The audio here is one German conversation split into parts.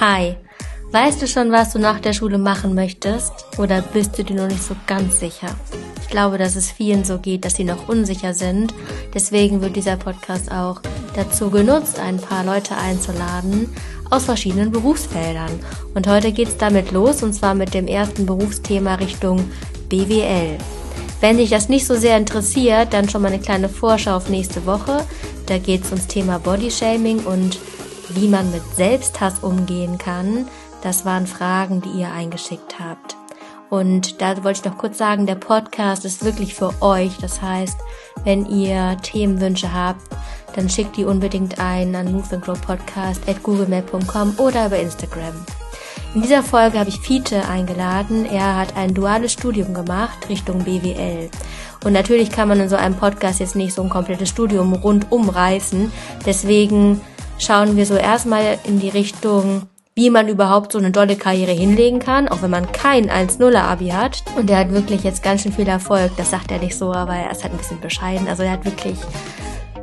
Hi, weißt du schon, was du nach der Schule machen möchtest? Oder bist du dir noch nicht so ganz sicher? Ich glaube, dass es vielen so geht, dass sie noch unsicher sind. Deswegen wird dieser Podcast auch dazu genutzt, ein paar Leute einzuladen aus verschiedenen Berufsfeldern. Und heute geht's damit los, und zwar mit dem ersten Berufsthema Richtung BWL. Wenn dich das nicht so sehr interessiert, dann schon mal eine kleine Vorschau auf nächste Woche. Da geht's ums Thema Bodyshaming und wie man mit Selbsthass umgehen kann, das waren Fragen, die ihr eingeschickt habt. Und da wollte ich noch kurz sagen, der Podcast ist wirklich für euch. Das heißt, wenn ihr Themenwünsche habt, dann schickt die unbedingt ein an moveandgrowpodcast at googlemail.com oder über Instagram. In dieser Folge habe ich Fiete eingeladen. Er hat ein duales Studium gemacht Richtung BWL. Und natürlich kann man in so einem Podcast jetzt nicht so ein komplettes Studium rundum reißen. Deswegen schauen wir so erstmal in die Richtung, wie man überhaupt so eine dolle Karriere hinlegen kann, auch wenn man kein 1-0er Abi hat. Und er hat wirklich jetzt ganz schön viel Erfolg. Das sagt er nicht so, aber er ist halt ein bisschen bescheiden. Also er hat wirklich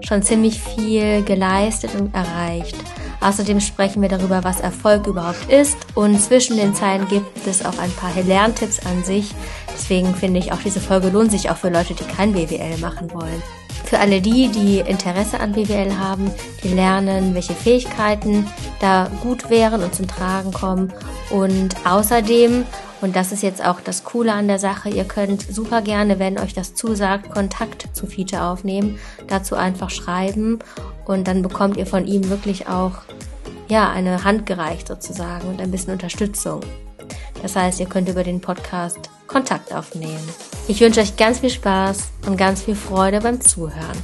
schon ziemlich viel geleistet und erreicht. Außerdem sprechen wir darüber, was Erfolg überhaupt ist und zwischen den Zeilen gibt es auch ein paar Lerntipps an sich. Deswegen finde ich auch diese Folge lohnt sich auch für Leute, die kein BWL machen wollen. Für alle die, die Interesse an BWL haben, die lernen, welche Fähigkeiten da gut wären und zum Tragen kommen. Und außerdem, und das ist jetzt auch das Coole an der Sache, ihr könnt super gerne, wenn euch das zusagt, Kontakt zu Feature aufnehmen, dazu einfach schreiben und dann bekommt ihr von ihm wirklich auch ja, eine Hand gereicht sozusagen und ein bisschen Unterstützung. Das heißt, ihr könnt über den Podcast Kontakt aufnehmen. Ich wünsche euch ganz viel Spaß und ganz viel Freude beim Zuhören.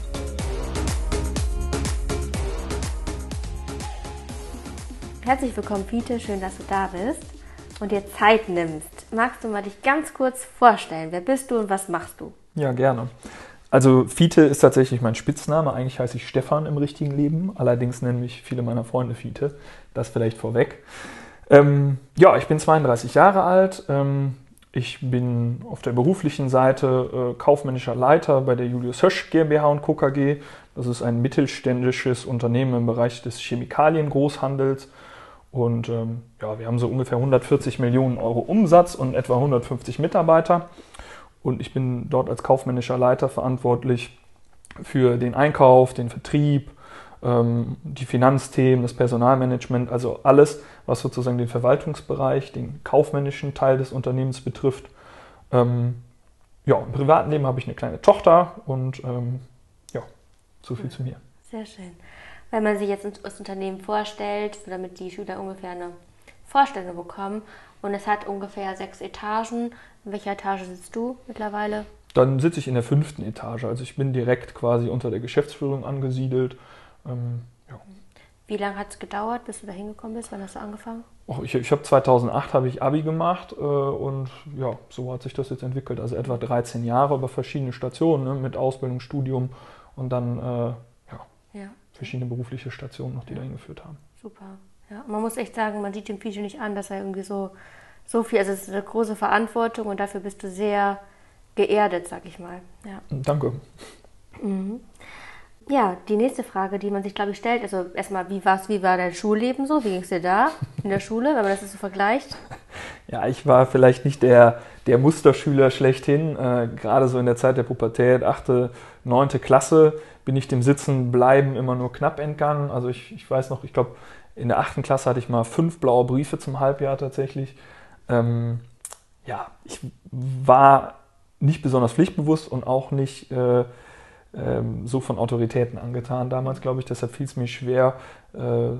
Herzlich willkommen, Fiete. Schön, dass du da bist und dir Zeit nimmst. Magst du mal dich ganz kurz vorstellen? Wer bist du und was machst du? Ja, gerne. Also Fiete ist tatsächlich mein Spitzname. Eigentlich heiße ich Stefan im richtigen Leben. Allerdings nennen mich viele meiner Freunde Fiete. Das vielleicht vorweg. Ähm, ja, ich bin 32 Jahre alt, ähm, ich bin auf der beruflichen Seite äh, kaufmännischer Leiter bei der Julius Hösch GmbH und Co. KG. Das ist ein mittelständisches Unternehmen im Bereich des Chemikaliengroßhandels. Und ähm, ja, wir haben so ungefähr 140 Millionen Euro Umsatz und etwa 150 Mitarbeiter. Und ich bin dort als kaufmännischer Leiter verantwortlich für den Einkauf, den Vertrieb, die Finanzthemen, das Personalmanagement, also alles, was sozusagen den Verwaltungsbereich, den kaufmännischen Teil des Unternehmens betrifft. Ähm, ja, im privaten Leben habe ich eine kleine Tochter und ähm, ja, so viel zu mir. Sehr schön. Wenn man sich jetzt das Unternehmen vorstellt, damit die Schüler ungefähr eine Vorstellung bekommen, und es hat ungefähr sechs Etagen. In welcher Etage sitzt du mittlerweile? Dann sitze ich in der fünften Etage. Also ich bin direkt quasi unter der Geschäftsführung angesiedelt. Ähm, ja. Wie lange hat es gedauert, bis du da hingekommen bist? Wann hast du angefangen? Oh, ich ich habe 2008 habe ich Abi gemacht äh, und ja, so hat sich das jetzt entwickelt. Also etwa 13 Jahre über verschiedene Stationen ne, mit Ausbildung, Studium und dann äh, ja, ja, verschiedene berufliche Stationen noch, die ja. dahin geführt haben. Super. Ja, man muss echt sagen, man sieht dem Fiji nicht an, dass er irgendwie so, so viel, also es ist eine große Verantwortung und dafür bist du sehr geerdet, sag ich mal. Ja. Danke. Mhm. Ja, die nächste Frage, die man sich, glaube ich, stellt, also erstmal, wie, war's, wie war dein Schulleben so? Wie ging es dir da in der Schule, wenn man das so vergleicht? Ja, ich war vielleicht nicht der, der Musterschüler schlechthin. Äh, gerade so in der Zeit der Pubertät, achte, neunte Klasse, bin ich dem Sitzenbleiben immer nur knapp entgangen. Also ich, ich weiß noch, ich glaube, in der achten Klasse hatte ich mal fünf blaue Briefe zum Halbjahr tatsächlich. Ähm, ja, ich war nicht besonders pflichtbewusst und auch nicht... Äh, ähm, so von Autoritäten angetan damals, glaube ich. Deshalb fiel es mir schwer, äh,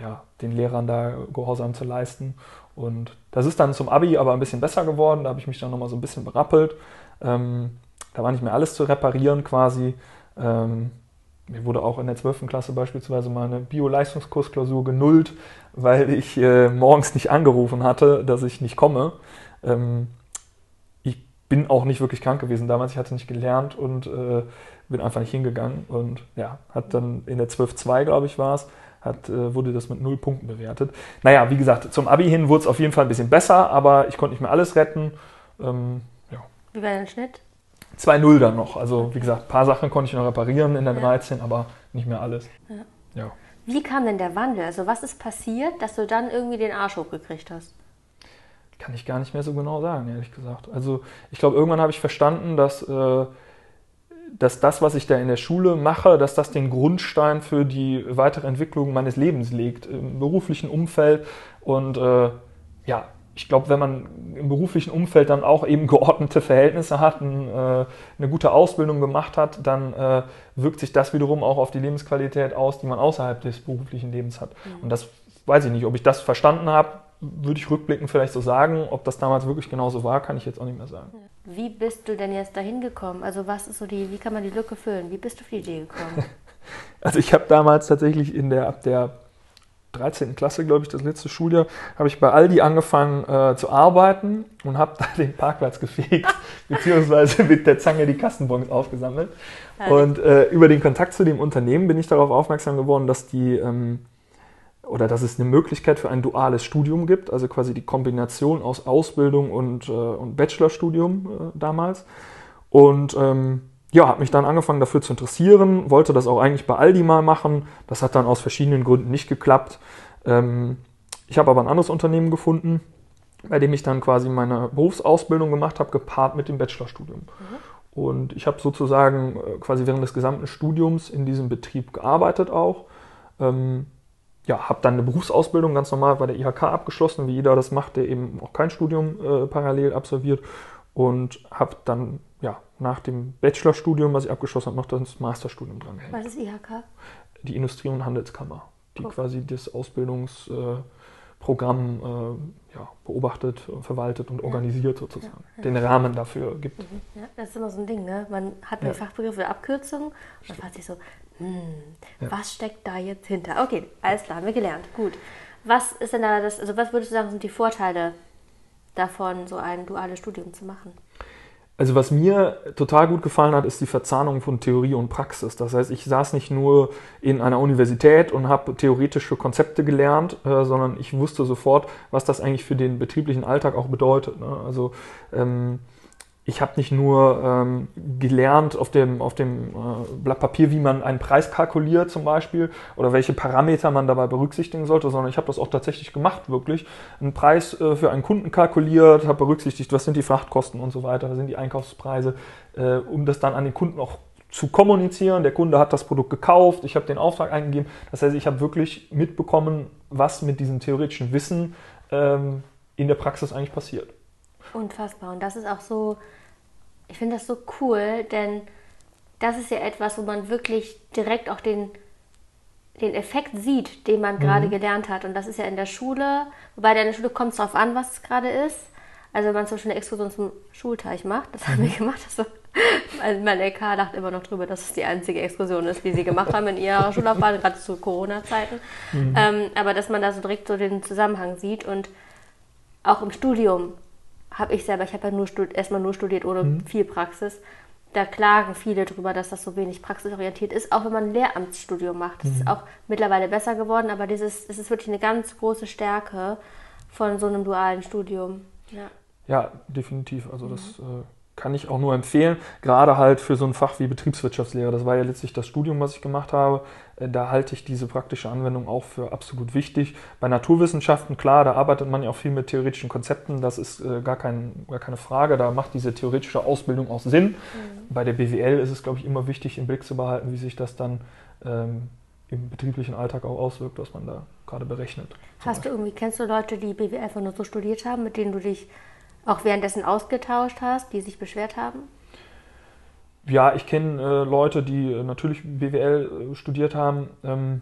ja, den Lehrern da Gehorsam zu leisten. Und das ist dann zum Abi aber ein bisschen besser geworden. Da habe ich mich dann nochmal so ein bisschen berappelt. Ähm, da war nicht mehr alles zu reparieren quasi. Ähm, mir wurde auch in der 12. Klasse beispielsweise mal eine Bio-Leistungskursklausur genullt, weil ich äh, morgens nicht angerufen hatte, dass ich nicht komme. Ähm, bin auch nicht wirklich krank gewesen damals, ich hatte nicht gelernt und äh, bin einfach nicht hingegangen und ja, hat dann in der 12.2, glaube ich, war es, hat, äh, wurde das mit null Punkten bewertet. Naja, wie gesagt, zum Abi hin wurde es auf jeden Fall ein bisschen besser, aber ich konnte nicht mehr alles retten. Ähm, ja. Wie war dein Schnitt? 2-0 dann noch. Also wie gesagt, ein paar Sachen konnte ich noch reparieren in der ja. 13, aber nicht mehr alles. Ja. Ja. Wie kam denn der Wandel? Also was ist passiert, dass du dann irgendwie den Arsch hochgekriegt hast? Kann ich gar nicht mehr so genau sagen, ehrlich gesagt. Also ich glaube, irgendwann habe ich verstanden, dass, äh, dass das, was ich da in der Schule mache, dass das den Grundstein für die weitere Entwicklung meines Lebens legt, im beruflichen Umfeld. Und äh, ja, ich glaube, wenn man im beruflichen Umfeld dann auch eben geordnete Verhältnisse hat, ein, äh, eine gute Ausbildung gemacht hat, dann äh, wirkt sich das wiederum auch auf die Lebensqualität aus, die man außerhalb des beruflichen Lebens hat. Mhm. Und das weiß ich nicht, ob ich das verstanden habe, würde ich rückblickend vielleicht so sagen. Ob das damals wirklich genauso war, kann ich jetzt auch nicht mehr sagen. Wie bist du denn jetzt dahin gekommen? Also was ist so die, wie kann man die Lücke füllen? Wie bist du auf die Idee gekommen? also ich habe damals tatsächlich in der, ab der 13. Klasse, glaube ich, das letzte Schuljahr, habe ich bei Aldi angefangen äh, zu arbeiten und habe da den Parkplatz gefegt, beziehungsweise mit der Zange die Kassenbons aufgesammelt. Und äh, über den Kontakt zu dem Unternehmen bin ich darauf aufmerksam geworden, dass die ähm, oder dass es eine Möglichkeit für ein duales Studium gibt, also quasi die Kombination aus Ausbildung und, äh, und Bachelorstudium äh, damals. Und ähm, ja, habe mich dann angefangen dafür zu interessieren, wollte das auch eigentlich bei Aldi mal machen. Das hat dann aus verschiedenen Gründen nicht geklappt. Ähm, ich habe aber ein anderes Unternehmen gefunden, bei dem ich dann quasi meine Berufsausbildung gemacht habe, gepaart mit dem Bachelorstudium. Mhm. Und ich habe sozusagen äh, quasi während des gesamten Studiums in diesem Betrieb gearbeitet auch. Ähm, ja, habe dann eine Berufsausbildung ganz normal bei der IHK abgeschlossen, wie jeder das macht, der eben auch kein Studium äh, parallel absolviert. Und habe dann ja, nach dem Bachelorstudium, was ich abgeschlossen habe, noch das Masterstudium dran. Was ist IHK? Die Industrie- und Handelskammer, die cool. quasi das Ausbildungsprogramm äh, ja, beobachtet, verwaltet und ja. organisiert sozusagen. Ja. Den Rahmen dafür gibt. Mhm. Ja, das ist immer so ein Ding, ne? Man hat eine Fachbegriffe, Abkürzung und fragt sich so, hm, was steckt da jetzt hinter? Okay, alles klar, haben wir gelernt. Gut. Was ist denn da das, also was würdest du sagen, sind die Vorteile davon, so ein duales Studium zu machen? Also was mir total gut gefallen hat, ist die Verzahnung von Theorie und Praxis. Das heißt, ich saß nicht nur in einer Universität und habe theoretische Konzepte gelernt, äh, sondern ich wusste sofort, was das eigentlich für den betrieblichen Alltag auch bedeutet. Ne? Also ähm, ich habe nicht nur ähm, gelernt auf dem, auf dem äh, Blatt Papier, wie man einen Preis kalkuliert zum Beispiel oder welche Parameter man dabei berücksichtigen sollte, sondern ich habe das auch tatsächlich gemacht, wirklich. Einen Preis äh, für einen Kunden kalkuliert, habe berücksichtigt, was sind die Frachtkosten und so weiter, was sind die Einkaufspreise, äh, um das dann an den Kunden auch zu kommunizieren. Der Kunde hat das Produkt gekauft, ich habe den Auftrag eingegeben. Das heißt, ich habe wirklich mitbekommen, was mit diesem theoretischen Wissen ähm, in der Praxis eigentlich passiert. Unfassbar. Und das ist auch so, ich finde das so cool, denn das ist ja etwas, wo man wirklich direkt auch den, den Effekt sieht, den man mhm. gerade gelernt hat. Und das ist ja in der Schule, wobei in der Schule kommt es darauf an, was es gerade ist. Also wenn man zum Beispiel eine Exkursion zum Schulteich macht, das haben wir mhm. gemacht. Also, mein LK lacht immer noch drüber, dass es die einzige Exkursion ist, die sie gemacht haben in ihrer Schullaufbahn, gerade zu Corona-Zeiten. Mhm. Ähm, aber dass man da so direkt so den Zusammenhang sieht und auch im Studium habe ich selber, ich habe ja nur erstmal nur studiert ohne mhm. viel Praxis. Da klagen viele drüber, dass das so wenig praxisorientiert ist, auch wenn man ein Lehramtsstudium macht. Das mhm. ist auch mittlerweile besser geworden, aber dieses, das ist wirklich eine ganz große Stärke von so einem dualen Studium. Ja, ja definitiv. Also das mhm. äh, kann ich auch nur empfehlen, gerade halt für so ein Fach wie Betriebswirtschaftslehre. Das war ja letztlich das Studium, was ich gemacht habe. Äh, da halte ich diese praktische Anwendung auch für absolut wichtig. Bei Naturwissenschaften, klar, da arbeitet man ja auch viel mit theoretischen Konzepten, das ist äh, gar, kein, gar keine Frage, da macht diese theoretische Ausbildung auch Sinn. Mhm. Bei der BWL ist es, glaube ich, immer wichtig, im Blick zu behalten, wie sich das dann ähm, im betrieblichen Alltag auch auswirkt, was man da gerade berechnet. Hast du irgendwie, kennst du Leute, die BWL einfach nur so studiert haben, mit denen du dich auch währenddessen ausgetauscht hast, die sich beschwert haben? Ja, ich kenne äh, Leute, die äh, natürlich BWL äh, studiert haben. Ähm,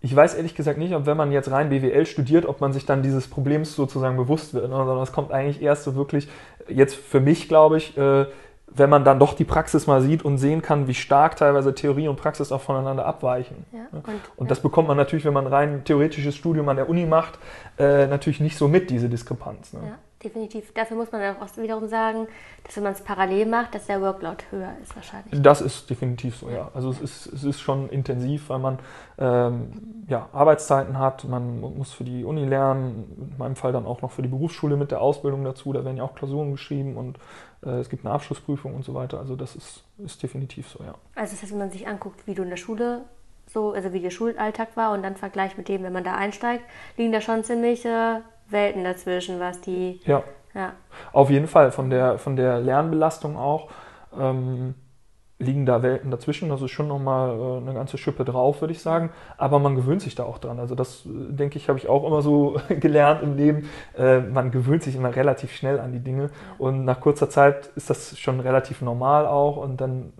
ich weiß ehrlich gesagt nicht, ob wenn man jetzt rein BWL studiert, ob man sich dann dieses Problems sozusagen bewusst wird, ne? sondern es kommt eigentlich erst so wirklich, jetzt für mich glaube ich, äh, wenn man dann doch die Praxis mal sieht und sehen kann, wie stark teilweise Theorie und Praxis auch voneinander abweichen. Ja, und, und, das bekommt man natürlich, wenn man rein theoretisches Studium an der Uni macht, natürlich nicht so mit, diese Diskrepanz. Ne? Ja definitiv. Dafür muss man dann auch wiederum sagen, dass wenn man es parallel macht, dass der Workload höher ist wahrscheinlich. Das ist definitiv so, ja. Also es ist, es ist schon intensiv, weil man ähm, ja, Arbeitszeiten hat, man muss für die Uni lernen, in meinem Fall dann auch noch für die Berufsschule mit der Ausbildung dazu, da werden ja auch Klausuren geschrieben und äh, es gibt eine Abschlussprüfung und so weiter. Also das ist, ist definitiv so, ja. Also das heißt, wenn man sich anguckt, wie du in der Schule so, also wie der Schulalltag war und dann Vergleich mit dem, wenn man da einsteigt, liegen da schon ziemliche Welten dazwischen, was die. Ja. ja. Auf jeden Fall, von der, von der Lernbelastung auch. Ähm, liegen da Welten dazwischen. Das ist schon nochmal äh, eine ganze Schippe drauf, würde ich sagen. Aber man gewöhnt sich da auch dran. Also das, äh, denke ich, habe ich auch immer so gelernt im Leben. Äh, man gewöhnt sich immer relativ schnell an die Dinge. Und nach kurzer Zeit ist das schon relativ normal auch. Und dann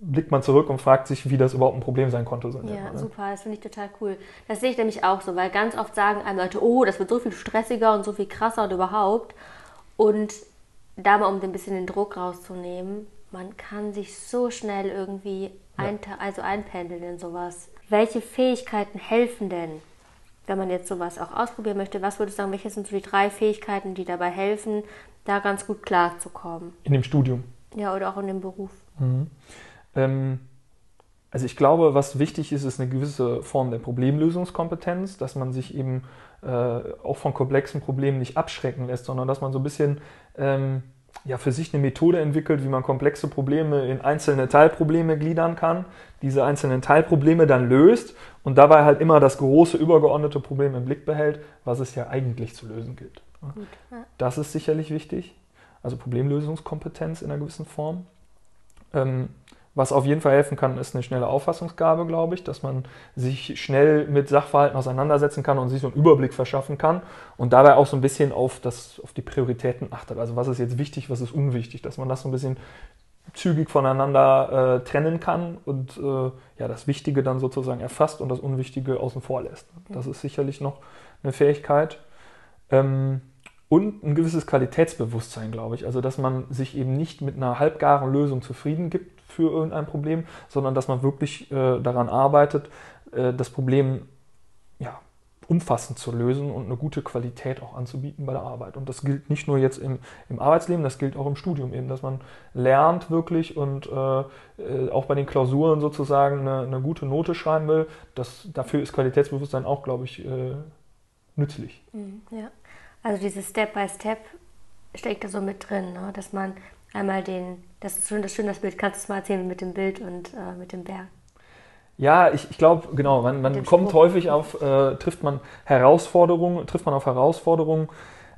blickt man zurück und fragt sich, wie das überhaupt ein Problem sein konnte. So ja, ne? super, das finde ich total cool. Das sehe ich nämlich auch so, weil ganz oft sagen einem Leute, oh, das wird so viel stressiger und so viel krasser und überhaupt. Und da mal, um ein bisschen den Druck rauszunehmen, man kann sich so schnell irgendwie ein, also einpendeln in sowas. Welche Fähigkeiten helfen denn, wenn man jetzt sowas auch ausprobieren möchte? Was würdest du sagen, welche sind so die drei Fähigkeiten, die dabei helfen, da ganz gut klarzukommen? In dem Studium. Ja, oder auch in dem Beruf. Mhm. Ähm, also ich glaube, was wichtig ist, ist eine gewisse Form der Problemlösungskompetenz, dass man sich eben äh, auch von komplexen Problemen nicht abschrecken lässt, sondern dass man so ein bisschen ähm, ja, für sich eine Methode entwickelt, wie man komplexe Probleme in einzelne Teilprobleme gliedern kann, diese einzelnen Teilprobleme dann löst und dabei halt immer das große übergeordnete Problem im Blick behält, was es ja eigentlich zu lösen gilt. Das ist sicherlich wichtig, also Problemlösungskompetenz in einer gewissen Form. Ähm, was auf jeden Fall helfen kann, ist eine schnelle Auffassungsgabe, glaube ich, dass man sich schnell mit Sachverhalten auseinandersetzen kann und sich so einen Überblick verschaffen kann und dabei auch so ein bisschen auf, das, auf die Prioritäten achtet. Also was ist jetzt wichtig, was ist unwichtig, dass man das so ein bisschen zügig voneinander äh, trennen kann und äh, ja, das Wichtige dann sozusagen erfasst und das Unwichtige außen vor lässt. Das ist sicherlich noch eine Fähigkeit. Ähm, und ein gewisses Qualitätsbewusstsein, glaube ich. Also, dass man sich eben nicht mit einer halbgaren Lösung zufrieden gibt, für irgendein Problem, sondern dass man wirklich äh, daran arbeitet, äh, das Problem ja, umfassend zu lösen und eine gute Qualität auch anzubieten bei der Arbeit. Und das gilt nicht nur jetzt im, im Arbeitsleben, das gilt auch im Studium eben, dass man lernt wirklich und äh, äh auch bei den Klausuren sozusagen eine, eine, gute Note schreiben will. Das, dafür ist Qualitätsbewusstsein auch, glaube ich, äh, nützlich. Mhm, ja, also dieses Step by Step steckt da so mit drin, ne? dass man einmal den, das ist schön, das schön das Bild, kannst du es mal erzählen mit dem Bild und äh, mit dem Berg? Ja, ich, ich glaube, genau, man, man kommt Spruch. häufig auf, äh, trifft man Herausforderungen, trifft man auf Herausforderungen,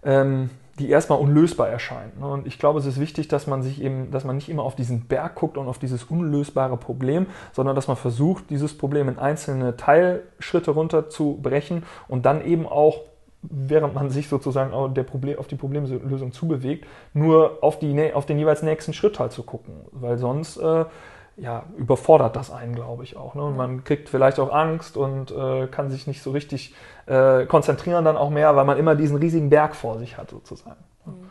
ähm, die erstmal unlösbar erscheinen. Ne? Und ich glaube, es ist wichtig, dass man sich eben, dass man nicht immer auf diesen Berg guckt und auf dieses unlösbare Problem, sondern dass man versucht, dieses Problem in einzelne Teilschritte runterzubrechen und dann eben auch während man sich sozusagen auf, der Problem, auf die Problemlösung zubewegt, nur auf, die, auf den jeweils nächsten Schritt halt zu gucken. Weil sonst äh, ja, überfordert das einen, glaube ich, auch. Ne? Und man kriegt vielleicht auch Angst und äh, kann sich nicht so richtig äh, konzentrieren dann auch mehr, weil man immer diesen riesigen Berg vor sich hat, sozusagen. Mhm.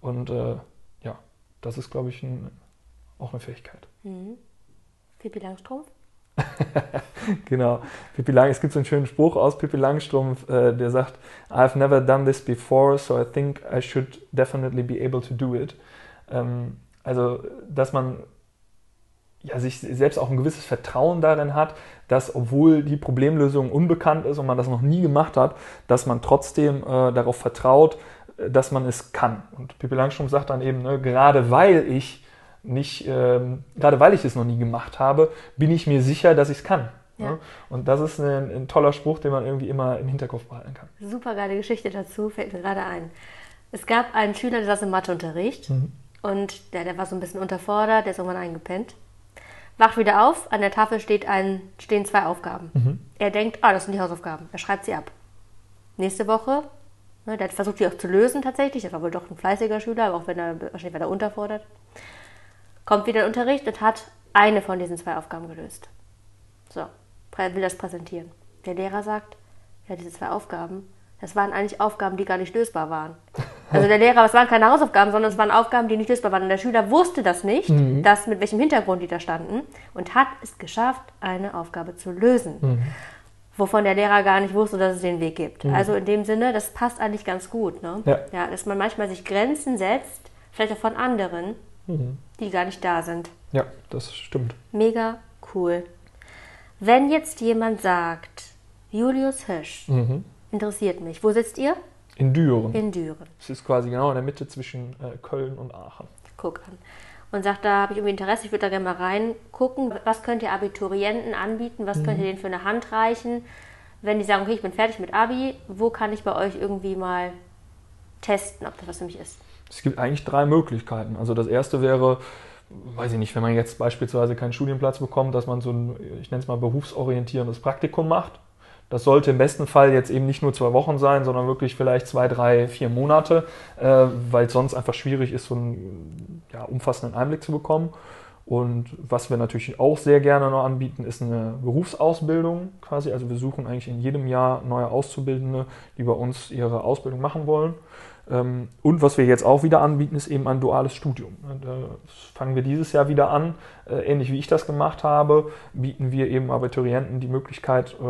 Und äh, ja, das ist, glaube ich, ein, auch eine Fähigkeit. Mhm. Pippi Langstrumpf? genau. Pippi Lang, es gibt so einen schönen Spruch aus Pippi Langstrumpf, äh, der sagt, I've never done this before, so I think I should definitely be able to do it. Ähm, also, dass man ja, sich selbst auch ein gewisses Vertrauen darin hat, dass obwohl die Problemlösung unbekannt ist und man das noch nie gemacht hat, dass man trotzdem äh, darauf vertraut, äh, dass man es kann. Und Pippi Langstrumpf sagt dann eben, ne, gerade weil ich nicht, ähm, gerade weil ich es noch nie gemacht habe, bin ich mir sicher, dass ich es kann. Ja. Ne? Und das ist ein, ein, toller Spruch, den man irgendwie immer im Hinterkopf behalten kann. Super geile Geschichte dazu, fällt mir gerade ein. Es gab einen Schüler, der saß im Matheunterricht mhm. und der, der war so ein bisschen unterfordert, der ist irgendwann eingepennt. Wacht wieder auf, an der Tafel steht ein, stehen zwei Aufgaben. Mhm. Er denkt, ah, das sind die Hausaufgaben. Er schreibt sie ab. Nächste Woche, ne, der hat versucht, die auch zu lösen tatsächlich. Das war wohl doch ein fleißiger Schüler, auch wenn er wahrscheinlich war er unterfordert kommt wieder in Unterricht und hat eine von diesen zwei Aufgaben gelöst. So, will das präsentieren. Der Lehrer sagt, ja, diese zwei Aufgaben, das waren eigentlich Aufgaben, die gar nicht lösbar waren. Also der Lehrer, es waren keine Hausaufgaben, sondern es waren Aufgaben, die nicht lösbar waren. Und der Schüler wusste das nicht, mhm. dass, mit welchem Hintergrund die da standen und hat es geschafft, eine Aufgabe zu lösen. Mhm. Wovon der Lehrer gar nicht wusste, dass es den Weg gibt. Mhm. Also in dem Sinne, das passt eigentlich ganz gut. Ne? Ja. ja, dass man manchmal sich Grenzen setzt, vielleicht auch von anderen, mhm. die gar nicht da sind. Ja, das stimmt. Mega cool. Wenn jetzt jemand sagt, Julius Hirsch, mhm. interessiert mich. Wo sitzt ihr? In Düren. In Düren. Es ist quasi genau in der Mitte zwischen äh, Köln und Aachen. Guck an. und sagt, da habe ich irgendwie Interesse, ich würde da gerne mal reingucken. Was könnt ihr Abiturienten anbieten? Was mhm. könnt ihr denen für eine Hand reichen? Wenn die sagen, okay, ich bin fertig mit Abi, wo kann ich bei euch irgendwie mal testen, ob das was für mich ist? Es gibt eigentlich drei Möglichkeiten. Also das erste wäre, weiß ich nicht, wenn man jetzt beispielsweise keinen Studienplatz bekommt, dass man so ein, ich nenne es mal berufsorientierendes Praktikum macht. Das sollte im besten Fall jetzt eben nicht nur zwei Wochen sein, sondern wirklich vielleicht zwei, drei, vier Monate, äh, weil es sonst einfach schwierig ist, so einen ja, umfassenden Einblick zu bekommen. Und was wir natürlich auch sehr gerne noch anbieten, ist eine Berufsausbildung quasi. Also wir suchen eigentlich in jedem Jahr neue Auszubildende, die bei uns ihre Ausbildung machen wollen. Ähm, und was wir jetzt auch wieder anbieten, ist eben ein duales Studium. Das fangen wir dieses Jahr wieder an. Äh, ähnlich wie ich das gemacht habe, bieten wir eben Abiturienten die Möglichkeit, äh,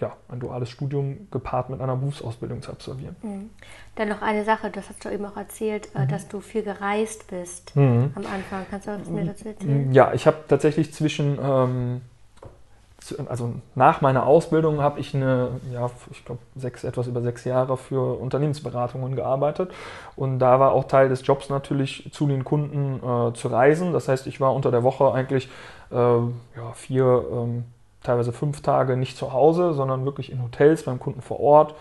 ja, ein duales Studium gepaart mit einer Berufsausbildung zu absolvieren. Mhm. Dann noch eine Sache, das hast du eben auch erzählt, äh, mhm. dass du viel gereist bist mhm. am Anfang. Kannst du was mir dazu erzählen? Ja, ich habe tatsächlich zwischen ähm, also nach meiner Ausbildung habe ich eine, ja, ich glaube, sechs, etwas über sechs Jahre für Unternehmensberatungen gearbeitet. Und da war auch Teil des Jobs natürlich zu den Kunden äh, zu reisen. Das heißt, ich war unter der Woche eigentlich äh, ja, vier, ähm, teilweise fünf Tage nicht zu Hause, sondern wirklich in Hotels beim Kunden vor Ort.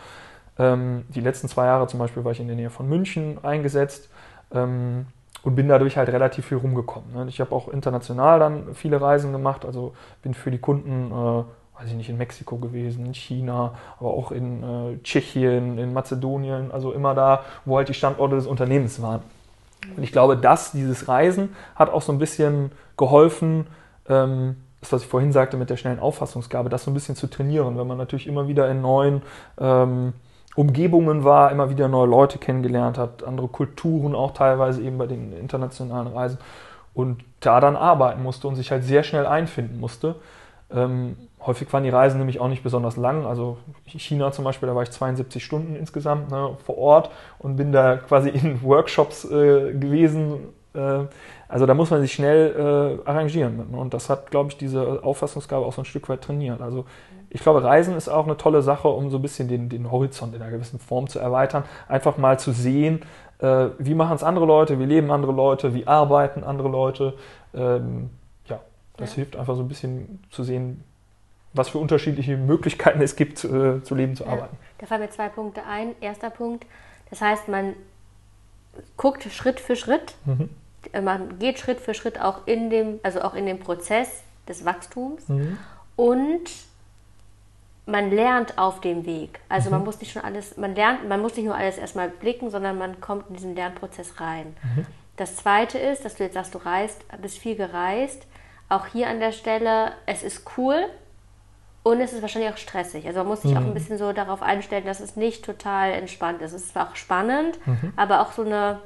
Ähm, die letzten zwei Jahre zum Beispiel war ich in der Nähe von München eingesetzt. Ähm, und bin dadurch halt relativ viel rumgekommen. Ne? Ich habe auch international dann viele Reisen gemacht, also bin für die Kunden, äh, weiß ich nicht, in Mexiko gewesen, in China, aber auch in äh, Tschechien, in Mazedonien, also immer da, wo halt die Standorte des Unternehmens waren. Und ich glaube, dass dieses Reisen hat auch so ein bisschen geholfen, ähm, das, was ich vorhin sagte mit der schnellen Auffassungsgabe, das so ein bisschen zu trainieren, wenn man natürlich immer wieder in neuen ähm, Umgebungen war, immer wieder neue Leute kennengelernt hat, andere Kulturen auch teilweise eben bei den internationalen Reisen und da dann arbeiten musste und sich halt sehr schnell einfinden musste. Ähm, häufig waren die Reisen nämlich auch nicht besonders lang. Also China zum Beispiel, da war ich 72 Stunden insgesamt ne, vor Ort und bin da quasi in Workshops äh, gewesen. Äh, also da muss man sich schnell äh, arrangieren. Und das hat, glaube ich, diese Auffassungsgabe auch so ein Stück weit trainiert. Also ich glaube, Reisen ist auch eine tolle Sache, um so ein bisschen den, den Horizont in einer gewissen Form zu erweitern. Einfach mal zu sehen, äh, wie machen es andere Leute, wie leben andere Leute, wie arbeiten andere Leute. Ähm, ja, das ja. hilft einfach so ein bisschen zu sehen, was für unterschiedliche Möglichkeiten es gibt, äh, zu leben, zu ja. arbeiten. Da fallen mir zwei Punkte ein. Erster Punkt, das heißt, man guckt Schritt für Schritt. Mhm. Man geht Schritt für Schritt auch in dem, also auch in dem Prozess des Wachstums. Mhm. Und man lernt auf dem Weg. Also mhm. man muss nicht schon alles, man lernt, man muss nicht nur alles erstmal blicken, sondern man kommt in diesen Lernprozess rein. Mhm. Das zweite ist, dass du jetzt sagst, du reist, bist viel gereist. Auch hier an der Stelle, es ist cool und es ist wahrscheinlich auch stressig. Also man muss sich mhm. auch ein bisschen so darauf einstellen, dass es nicht total entspannt ist. Es ist zwar auch spannend, mhm. aber auch so eine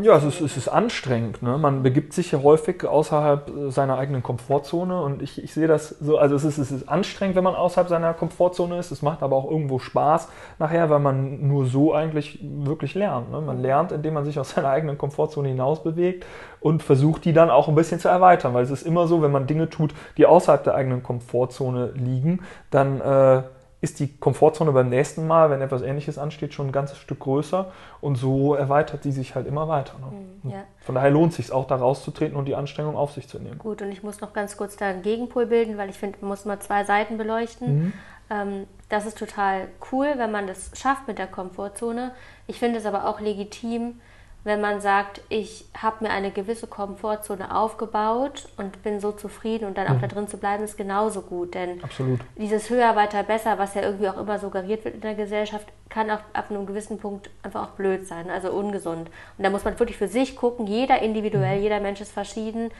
ja, es ist, es ist anstrengend. Ne? Man begibt sich ja häufig außerhalb seiner eigenen Komfortzone und ich, ich sehe das so, also es ist, es ist anstrengend, wenn man außerhalb seiner Komfortzone ist. Es macht aber auch irgendwo Spaß nachher, weil man nur so eigentlich wirklich lernt. Ne? Man lernt, indem man sich aus seiner eigenen Komfortzone hinaus bewegt und versucht, die dann auch ein bisschen zu erweitern, weil es ist immer so, wenn man Dinge tut, die außerhalb der eigenen Komfortzone liegen, dann äh, ist die Komfortzone beim nächsten Mal, wenn etwas Ähnliches ansteht, schon ein ganzes Stück größer und so erweitert die sich halt immer weiter. Ne? Mhm, ja. Von daher lohnt es sich auch, da rauszutreten und die Anstrengung auf sich zu nehmen. Gut, und ich muss noch ganz kurz da einen Gegenpol bilden, weil ich finde, man muss mal zwei Seiten beleuchten. Mhm. Ähm, das ist total cool, wenn man das schafft mit der Komfortzone. Ich finde es aber auch legitim, wenn man sagt, ich habe mir eine gewisse Komfortzone aufgebaut und bin so zufrieden und dann auch mhm. da drin zu bleiben, ist genauso gut. Denn Absolut. dieses höher, weiter, besser, was ja irgendwie auch immer suggeriert wird in der Gesellschaft, kann auch ab einem gewissen Punkt einfach auch blöd sein, also ungesund. Und da muss man wirklich für sich gucken, jeder individuell, mhm. jeder Mensch ist verschieden.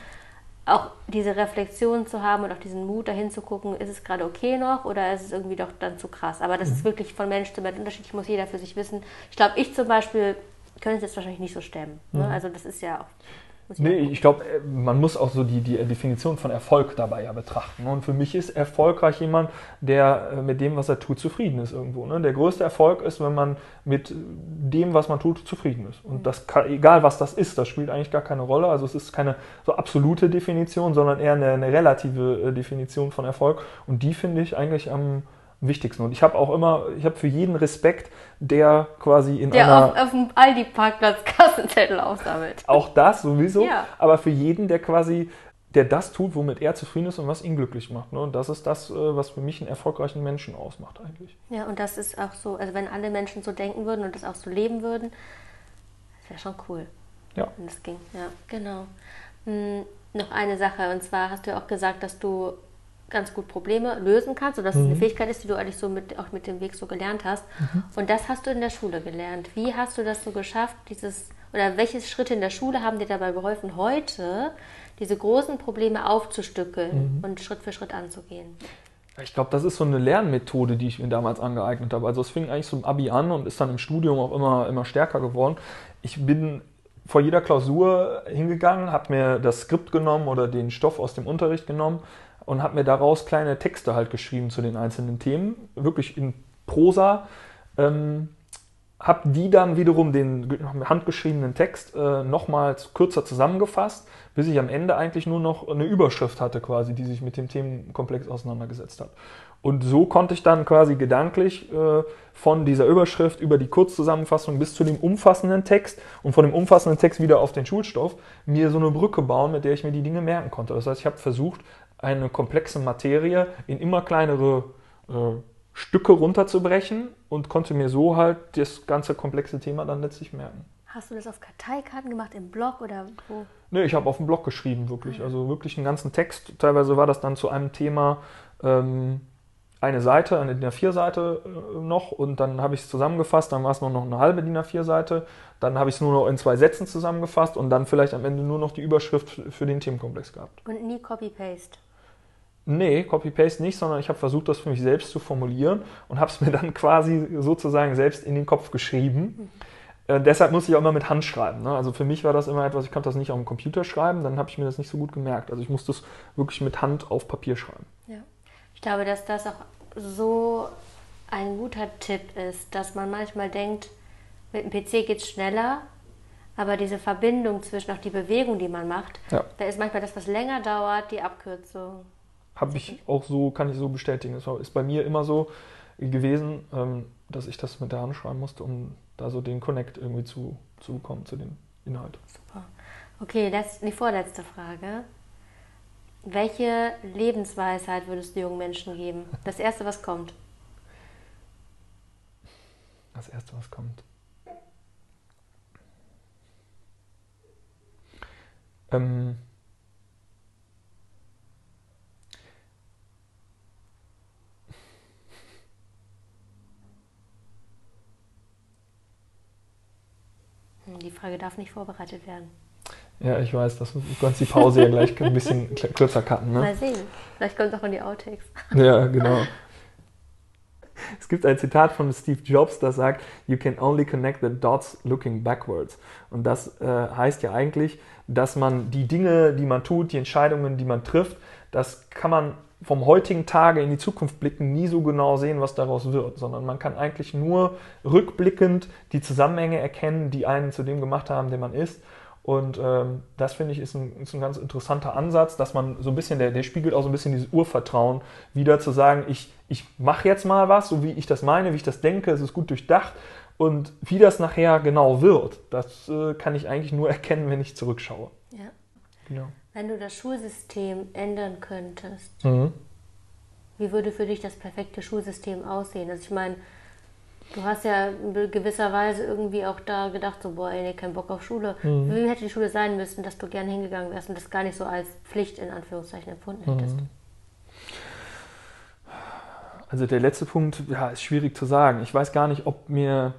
Auch diese Reflexion zu haben und auch diesen Mut dahin zu gucken, ist es gerade okay noch oder ist es irgendwie doch dann zu krass. Aber das mhm. ist wirklich von Mensch zu Mensch unterschiedlich, muss jeder für sich wissen. Ich glaube, ich zum Beispiel können es jetzt wahrscheinlich nicht so stemmen. Ne? Mhm. Also das ist ja auch. Nee, ich glaube, äh, man muss auch so die, die Definition von Erfolg dabei ja betrachten. Und für mich ist erfolgreich jemand, der äh, mit dem, was er tut, zufrieden ist irgendwo. Ne? Der größte Erfolg ist, wenn man mit dem, was man tut, zufrieden ist. Und mhm. das kann, egal was das ist, das spielt eigentlich gar keine Rolle. Also es ist keine so absolute Definition, sondern eher eine, eine relative äh, Definition von Erfolg. Und die finde ich eigentlich am wichtigsten. Und ich habe auch immer, ich habe für jeden Respekt, der quasi in Der einer... auf, auf dem Aldi-Parkplatz Kassenzettel aufsammelt. Auch das sowieso, Ja. aber für jeden, der quasi, der das tut, womit er zufrieden ist und was ihn glücklich macht. Ne? Und das ist das, äh, was für mich einen erfolgreichen Menschen ausmacht eigentlich. Ja, und das ist auch so, also wenn alle Menschen so denken würden und das auch so leben würden, das wäre schon cool, Ja. wenn das ging. Ja, genau. Hm, noch eine Sache, und zwar hast du ja auch gesagt, dass du ganz gut Probleme lösen kannst oder dass es eine Fähigkeit ist, die du eigentlich so mit, auch mit dem Weg so gelernt hast. Und das hast du in der Schule gelernt. Wie hast du das so geschafft, dieses, oder welche Schritte in der Schule haben dir dabei geholfen, heute diese großen Probleme aufzustückeln und Schritt für Schritt anzugehen? Ich glaube, das ist so eine Lernmethode, die ich mir damals angeeignet habe. Also es fing eigentlich so im Abi an und ist dann im Studium auch immer, immer stärker geworden. Ich bin vor jeder Klausur hingegangen, habe mir das Skript genommen oder den Stoff aus dem Unterricht genommen und habe mir daraus kleine Texte halt geschrieben zu den einzelnen Themen, wirklich in Prosa. Ähm, habe die dann wiederum den ge- handgeschriebenen Text äh, nochmals kürzer zusammengefasst, bis ich am Ende eigentlich nur noch eine Überschrift hatte, quasi, die sich mit dem Themenkomplex auseinandergesetzt hat. Und so konnte ich dann quasi gedanklich äh, von dieser Überschrift über die Kurzzusammenfassung bis zu dem umfassenden Text und von dem umfassenden Text wieder auf den Schulstoff mir so eine Brücke bauen, mit der ich mir die Dinge merken konnte. Das heißt, ich habe versucht, eine komplexe Materie in immer kleinere äh, Stücke runterzubrechen und konnte mir so halt das ganze komplexe Thema dann letztlich merken. Hast du das auf Karteikarten gemacht, im Blog oder wo? Ne, ich habe auf dem Blog geschrieben, wirklich. Also wirklich einen ganzen Text. Teilweise war das dann zu einem Thema ähm, eine Seite, eine DIN A4-Seite äh, noch und dann habe ich es zusammengefasst, dann war es nur noch eine halbe DIN A4-Seite, dann habe ich es nur noch in zwei Sätzen zusammengefasst und dann vielleicht am Ende nur noch die Überschrift für den Themenkomplex gehabt. Und nie Copy-Paste. Nee, Copy-Paste nicht, sondern ich habe versucht, das für mich selbst zu formulieren und habe es mir dann quasi sozusagen selbst in den Kopf geschrieben. Äh, deshalb muss ich auch immer mit Hand schreiben. Ne? Also für mich war das immer etwas, ich konnte das nicht auf dem Computer schreiben, dann habe ich mir das nicht so gut gemerkt. Also ich musste es wirklich mit Hand auf Papier schreiben. Ja. Ich glaube, dass das auch so ein guter Tipp ist, dass man manchmal denkt, mit dem PC geht es schneller, aber diese Verbindung zwischen auch die Bewegung, die man macht, Ja. da ist manchmal das, was länger dauert, die Abkürzung. Habe ich auch so, kann ich so bestätigen. Es ist bei mir immer so gewesen, ähm, dass ich das mit der Hand schreiben musste, um da so den Connect irgendwie zu, zu bekommen zu dem Inhalt. Super. Okay, letzt, die vorletzte Frage. Welche Lebensweisheit würdest du jungen Menschen geben? Das erste, was kommt. Das erste, was kommt. Ähm, Die Frage darf nicht vorbereitet werden. ja, ich weiß, das, du kannst die Pause ja gleich ein bisschen kürzer cutten. Ne? Mal sehen. Vielleicht kommt es auch in die Outtakes. Ja, genau. Es gibt ein Zitat von Steve Jobs, das sagt, You can only connect the dots looking backwards. Und das äh, heißt ja eigentlich, dass man die Dinge, die man tut, die Entscheidungen, die man trifft, das kann man vom heutigen Tage in die Zukunft blicken, nie so genau sehen, was daraus wird, sondern man kann eigentlich nur rückblickend die Zusammenhänge erkennen, die einen zu dem gemacht haben, der man ist. Und ähm, das finde ich ist ein, ist ein ganz interessanter Ansatz, dass man so ein bisschen, der, der spiegelt auch so ein bisschen dieses Urvertrauen wieder zu sagen, ich, ich mache jetzt mal was, so wie ich das meine, wie ich das denke, es ist gut durchdacht. Und wie das nachher genau wird, das äh, kann ich eigentlich nur erkennen, wenn ich zurückschaue. Ja. Genau. Wenn du das Schulsystem ändern könntest, Mhm. wie würde für dich das perfekte Schulsystem aussehen? Also ich meine, du hast ja in gewisser Weise irgendwie auch da gedacht, so, boah, ey, nee, kein Bock auf Schule. Wie hätte die Schule sein müssen, dass du gerne hingegangen wärst und das gar nicht so als Pflicht in Anführungszeichen empfunden hättest? Also der letzte Punkt, ja, ist schwierig zu sagen. Ich weiß gar nicht, ob mir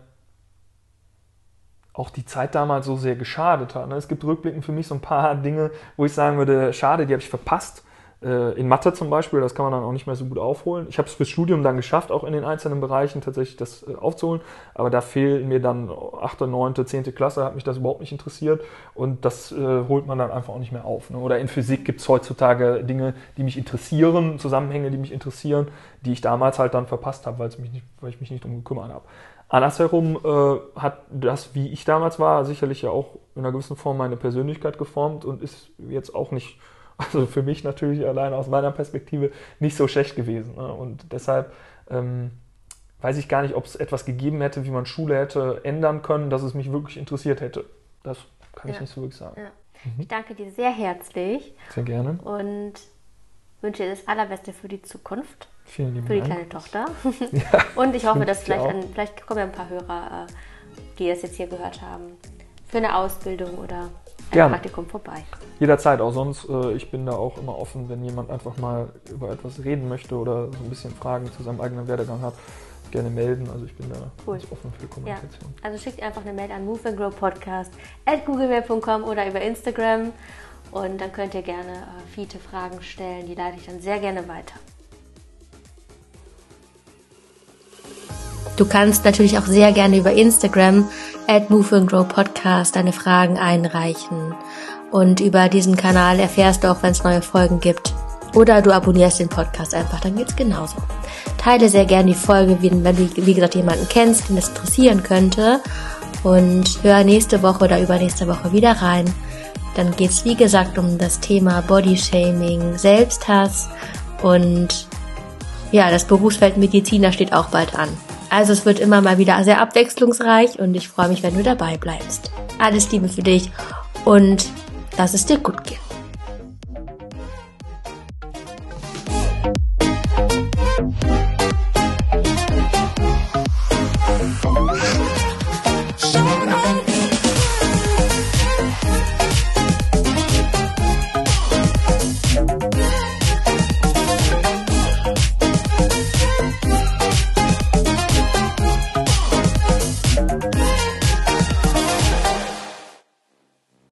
auch die Zeit damals so sehr geschadet hat. ne? Es gibt rückblickend für mich so ein paar Dinge, wo ich sagen würde, schade, die habe ich verpasst. Äh, In Mathe zum Beispiel, das kann man dann auch nicht mehr so gut aufholen. Ich habe es fürs Studium dann geschafft, auch in den einzelnen Bereichen tatsächlich das äh, aufzuholen, aber da fehlen mir dann 8., 9., 10. Klasse, hat mich das überhaupt nicht interessiert und das äh, holt man dann einfach auch nicht mehr auf. Ne? Oder in Physik gibt es heutzutage Dinge, die mich interessieren, Zusammenhänge, die mich interessieren, die ich damals halt dann verpasst habe, weil, ich mich nicht drum gekümmert habe. Andersherum äh, hat das, wie ich damals war, sicherlich ja auch in einer gewissen Form meine Persönlichkeit geformt und ist jetzt auch nicht Also für mich natürlich allein aus meiner Perspektive nicht so schlecht gewesen. Ne? Und deshalb ähm, weiß ich gar nicht, ob es etwas gegeben hätte, wie man Schule hätte ändern können, dass es mich wirklich interessiert hätte. Das kann ja. ich nicht so wirklich sagen. Ja. Mhm. Ich danke dir sehr herzlich. Sehr gerne. Und wünsche dir das Allerbeste für die Zukunft. Vielen lieben Für die Dank. kleine Tochter. Ja, und ich hoffe, dass vielleicht, an, vielleicht kommen ja ein paar Hörer, äh, die das jetzt hier gehört haben, für eine Ausbildung oder ein Gerne. Praktikum vorbei. Jederzeit, auch sonst. Äh, ich bin da auch immer offen, wenn jemand einfach mal über etwas reden möchte oder so ein bisschen Fragen zu seinem eigenen Werdegang hat gerne melden. Also ich bin da cool. offen für Kommunikation. Ja. Also schickt einfach eine Mail an Move and Grow Podcast at googlemail.com oder über Instagram und dann könnt ihr gerne äh, viele Fragen stellen. Die leite ich dann sehr gerne weiter. Du kannst natürlich auch sehr gerne über Instagram at Move and Grow Podcast deine Fragen einreichen. Und über diesen Kanal erfährst du auch, wenn es neue Folgen gibt. Oder du abonnierst den Podcast einfach, dann geht's genauso. Teile sehr gerne die Folge, wenn du, wie gesagt, jemanden kennst, den das interessieren könnte. Und hör nächste Woche oder übernächste Woche wieder rein. Dann geht's wie gesagt, um das Thema Bodyshaming, Selbsthass und ja, das Berufsfeld Mediziner steht auch bald an. Also es wird immer mal wieder sehr abwechslungsreich und ich freue mich, wenn du dabei bleibst. Alles Liebe für dich und lass es dir gut gehen.